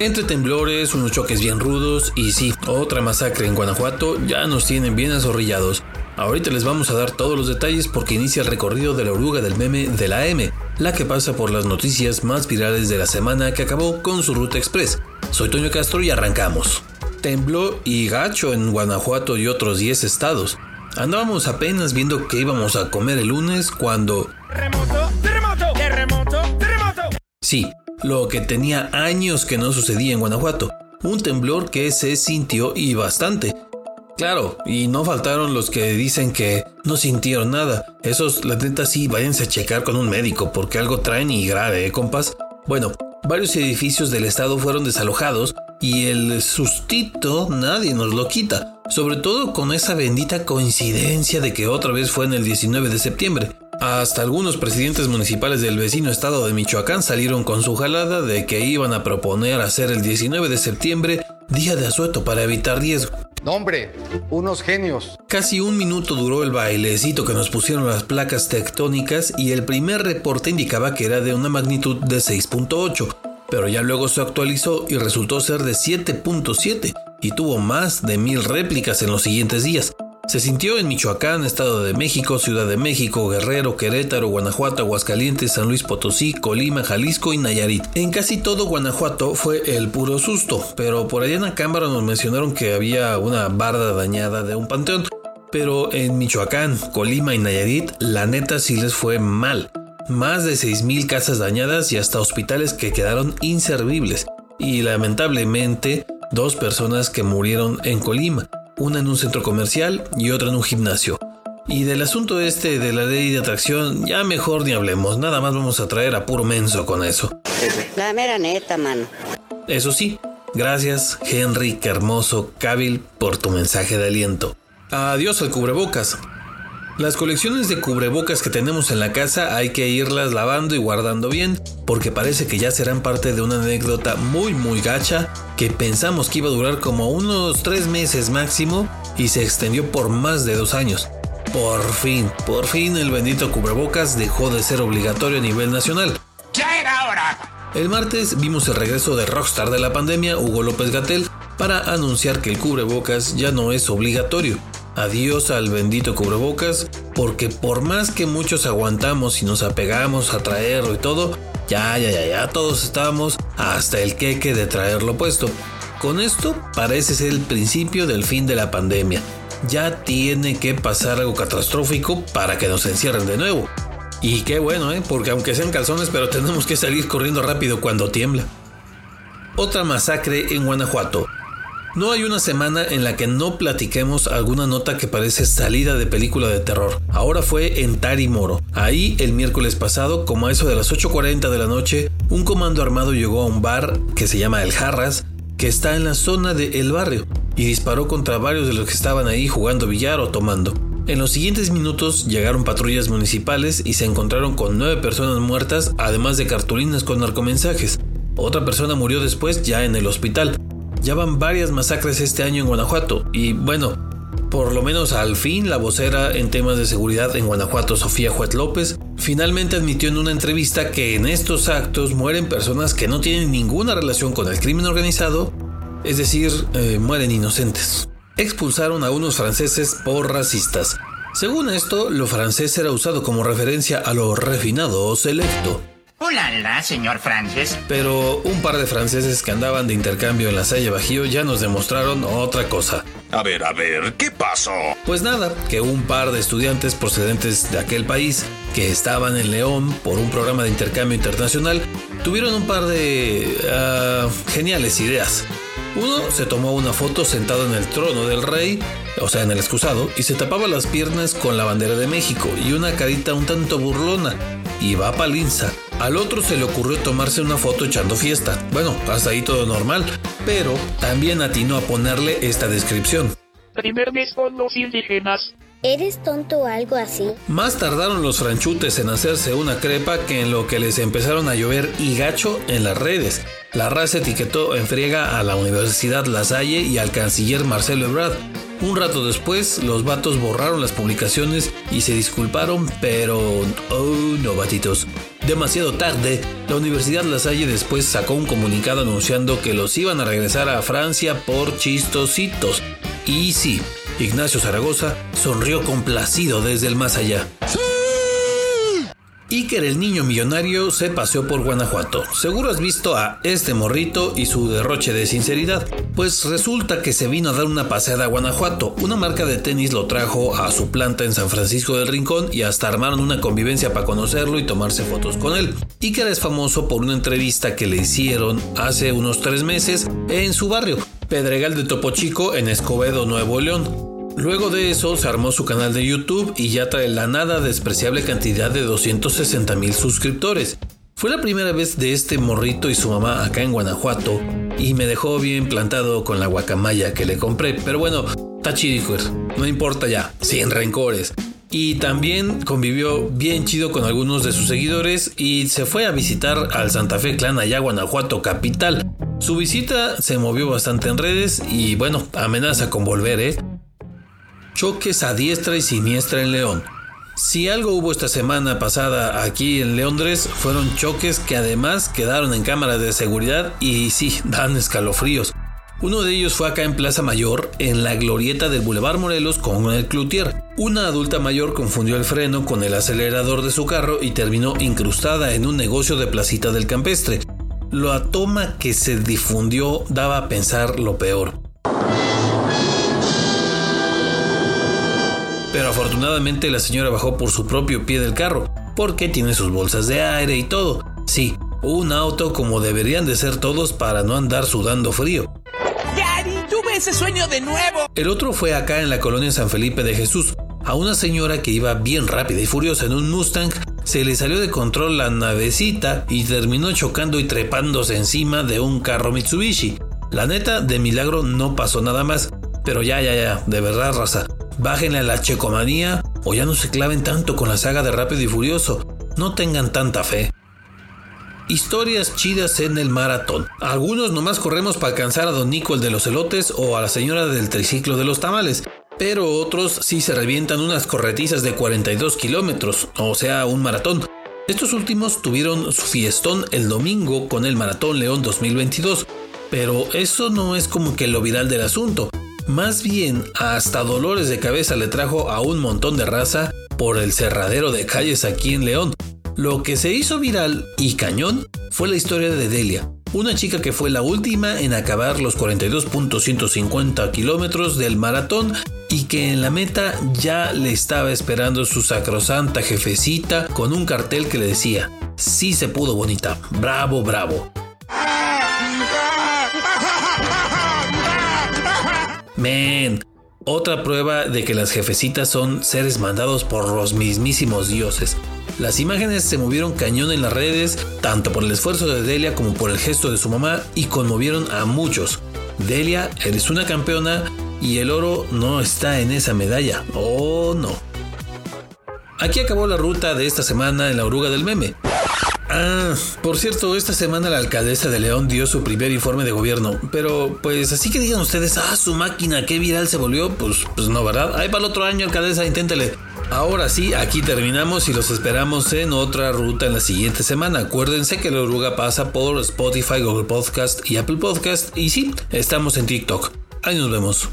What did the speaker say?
Entre temblores, unos choques bien rudos y sí, otra masacre en Guanajuato ya nos tienen bien azorrillados. Ahorita les vamos a dar todos los detalles porque inicia el recorrido de la oruga del meme de la M, la que pasa por las noticias más virales de la semana que acabó con su ruta express. Soy Toño Castro y arrancamos. Tembló y gacho en Guanajuato y otros 10 estados. Andábamos apenas viendo qué íbamos a comer el lunes cuando... Terremoto, terremoto, terremoto, terremoto. Sí, lo que tenía años que no sucedía en Guanajuato. Un temblor que se sintió y bastante. Claro, y no faltaron los que dicen que no sintieron nada. Esos, la neta, sí, váyanse a checar con un médico, porque algo traen y grave, ¿eh, compas? Bueno, varios edificios del estado fueron desalojados y el sustito nadie nos lo quita. Sobre todo con esa bendita coincidencia de que otra vez fue en el 19 de septiembre. Hasta algunos presidentes municipales del vecino estado de Michoacán salieron con su jalada de que iban a proponer hacer el 19 de septiembre día de asueto para evitar riesgo. No, hombre, unos genios. Casi un minuto duró el bailecito que nos pusieron las placas tectónicas y el primer reporte indicaba que era de una magnitud de 6.8, pero ya luego se actualizó y resultó ser de 7.7 y tuvo más de mil réplicas en los siguientes días. Se sintió en Michoacán, Estado de México, Ciudad de México, Guerrero, Querétaro, Guanajuato, Aguascalientes, San Luis Potosí, Colima, Jalisco y Nayarit. En casi todo Guanajuato fue el puro susto, pero por allá en la cámara nos mencionaron que había una barda dañada de un panteón. Pero en Michoacán, Colima y Nayarit, la neta sí les fue mal. Más de 6.000 casas dañadas y hasta hospitales que quedaron inservibles. Y lamentablemente, dos personas que murieron en Colima una en un centro comercial y otra en un gimnasio. Y del asunto este de la ley de atracción, ya mejor ni hablemos, nada más vamos a traer a puro menso con eso. La mera neta, mano. Eso sí, gracias Henry Hermoso Cabil por tu mensaje de aliento. Adiós al cubrebocas. Las colecciones de cubrebocas que tenemos en la casa hay que irlas lavando y guardando bien, porque parece que ya serán parte de una anécdota muy muy gacha que pensamos que iba a durar como unos tres meses máximo y se extendió por más de dos años. Por fin, por fin el bendito cubrebocas dejó de ser obligatorio a nivel nacional. Ya era hora. El martes vimos el regreso de rockstar de la pandemia, Hugo López Gatel, para anunciar que el cubrebocas ya no es obligatorio. Adiós al bendito cubrebocas, porque por más que muchos aguantamos y nos apegamos a traerlo y todo, ya, ya, ya, ya todos estábamos hasta el queque de traerlo puesto. Con esto parece ser el principio del fin de la pandemia. Ya tiene que pasar algo catastrófico para que nos encierren de nuevo. Y qué bueno, ¿eh? porque aunque sean calzones, pero tenemos que salir corriendo rápido cuando tiembla. Otra masacre en Guanajuato. No hay una semana en la que no platiquemos alguna nota que parece salida de película de terror. Ahora fue en Tarimoro. Ahí, el miércoles pasado, como a eso de las 8.40 de la noche, un comando armado llegó a un bar que se llama El Jarras, que está en la zona de El Barrio, y disparó contra varios de los que estaban ahí jugando billar o tomando. En los siguientes minutos llegaron patrullas municipales y se encontraron con nueve personas muertas, además de cartulinas con narcomensajes. Otra persona murió después ya en el hospital. Varias masacres este año en Guanajuato y bueno, por lo menos al fin la vocera en temas de seguridad en Guanajuato, Sofía Juez López, finalmente admitió en una entrevista que en estos actos mueren personas que no tienen ninguna relación con el crimen organizado, es decir, eh, mueren inocentes. Expulsaron a unos franceses por racistas. Según esto, lo francés era usado como referencia a lo refinado o selecto. Hola, señor Francis. Pero un par de franceses que andaban de intercambio en la Salle Bajío ya nos demostraron otra cosa. A ver, a ver, ¿qué pasó? Pues nada, que un par de estudiantes procedentes de aquel país que estaban en León por un programa de intercambio internacional tuvieron un par de uh, geniales ideas. Uno se tomó una foto sentado en el trono del rey, o sea, en el excusado, y se tapaba las piernas con la bandera de México y una carita un tanto burlona. Y va palinza. Al otro se le ocurrió tomarse una foto echando fiesta. Bueno, hasta ahí todo normal, pero también atinó a ponerle esta descripción. Primer mes con los indígenas. ¿Eres tonto o algo así? Más tardaron los franchutes en hacerse una crepa que en lo que les empezaron a llover y gacho en las redes. La raza etiquetó en friega a la Universidad La Salle y al canciller Marcelo Ebrard. Un rato después, los vatos borraron las publicaciones y se disculparon, pero... Oh, no, batitos. Demasiado tarde, la Universidad La Salle después sacó un comunicado anunciando que los iban a regresar a Francia por chistositos. Y sí, Ignacio Zaragoza sonrió complacido desde el más allá. Iker el niño millonario se paseó por Guanajuato. Seguro has visto a este morrito y su derroche de sinceridad. Pues resulta que se vino a dar una paseada a Guanajuato. Una marca de tenis lo trajo a su planta en San Francisco del Rincón y hasta armaron una convivencia para conocerlo y tomarse fotos con él. Iker es famoso por una entrevista que le hicieron hace unos tres meses en su barrio, Pedregal de Topo Chico en Escobedo, Nuevo León. Luego de eso se armó su canal de YouTube y ya trae la nada despreciable cantidad de 260 mil suscriptores. Fue la primera vez de este morrito y su mamá acá en Guanajuato y me dejó bien plantado con la guacamaya que le compré, pero bueno, chido, no importa ya, sin rencores. Y también convivió bien chido con algunos de sus seguidores y se fue a visitar al Santa Fe Clan allá Guanajuato capital. Su visita se movió bastante en redes y bueno, amenaza con volver, ¿eh? Choques a diestra y siniestra en León. Si algo hubo esta semana pasada aquí en Leondres, fueron choques que además quedaron en cámara de seguridad y sí, dan escalofríos. Uno de ellos fue acá en Plaza Mayor, en la glorieta del Boulevard Morelos con el Cloutier. Una adulta mayor confundió el freno con el acelerador de su carro y terminó incrustada en un negocio de Placita del Campestre. La toma que se difundió daba a pensar lo peor. Pero afortunadamente la señora bajó por su propio pie del carro, porque tiene sus bolsas de aire y todo. Sí, un auto como deberían de ser todos para no andar sudando frío. Daddy, tuve ese sueño de nuevo. El otro fue acá en la colonia San Felipe de Jesús. A una señora que iba bien rápida y furiosa en un Mustang se le salió de control la navecita y terminó chocando y trepándose encima de un carro Mitsubishi. La neta, de milagro no pasó nada más. Pero ya, ya, ya, de verdad, raza. Bájenle a la checomanía o ya no se claven tanto con la saga de Rápido y Furioso. No tengan tanta fe. Historias chidas en el maratón. Algunos nomás corremos para alcanzar a Don Nico el de los elotes o a la señora del triciclo de los tamales. Pero otros sí se revientan unas corretizas de 42 kilómetros, o sea, un maratón. Estos últimos tuvieron su fiestón el domingo con el Maratón León 2022. Pero eso no es como que lo viral del asunto. Más bien, hasta dolores de cabeza le trajo a un montón de raza por el cerradero de calles aquí en León. Lo que se hizo viral y cañón fue la historia de Delia, una chica que fue la última en acabar los 42.150 kilómetros del maratón y que en la meta ya le estaba esperando su sacrosanta jefecita con un cartel que le decía, sí se pudo bonita, bravo, bravo. Men, otra prueba de que las jefecitas son seres mandados por los mismísimos dioses. Las imágenes se movieron cañón en las redes, tanto por el esfuerzo de Delia como por el gesto de su mamá, y conmovieron a muchos. Delia, eres una campeona y el oro no está en esa medalla. Oh, no. Aquí acabó la ruta de esta semana en la oruga del meme. Ah, por cierto, esta semana la alcaldesa de León dio su primer informe de gobierno, pero pues así que digan ustedes, ah, su máquina, qué viral se volvió, pues, pues no, ¿verdad? Ahí para el otro año, alcaldesa, inténtele. Ahora sí, aquí terminamos y los esperamos en otra ruta en la siguiente semana. Acuérdense que la oruga pasa por Spotify, Google Podcast y Apple Podcast y sí, estamos en TikTok. Ahí nos vemos.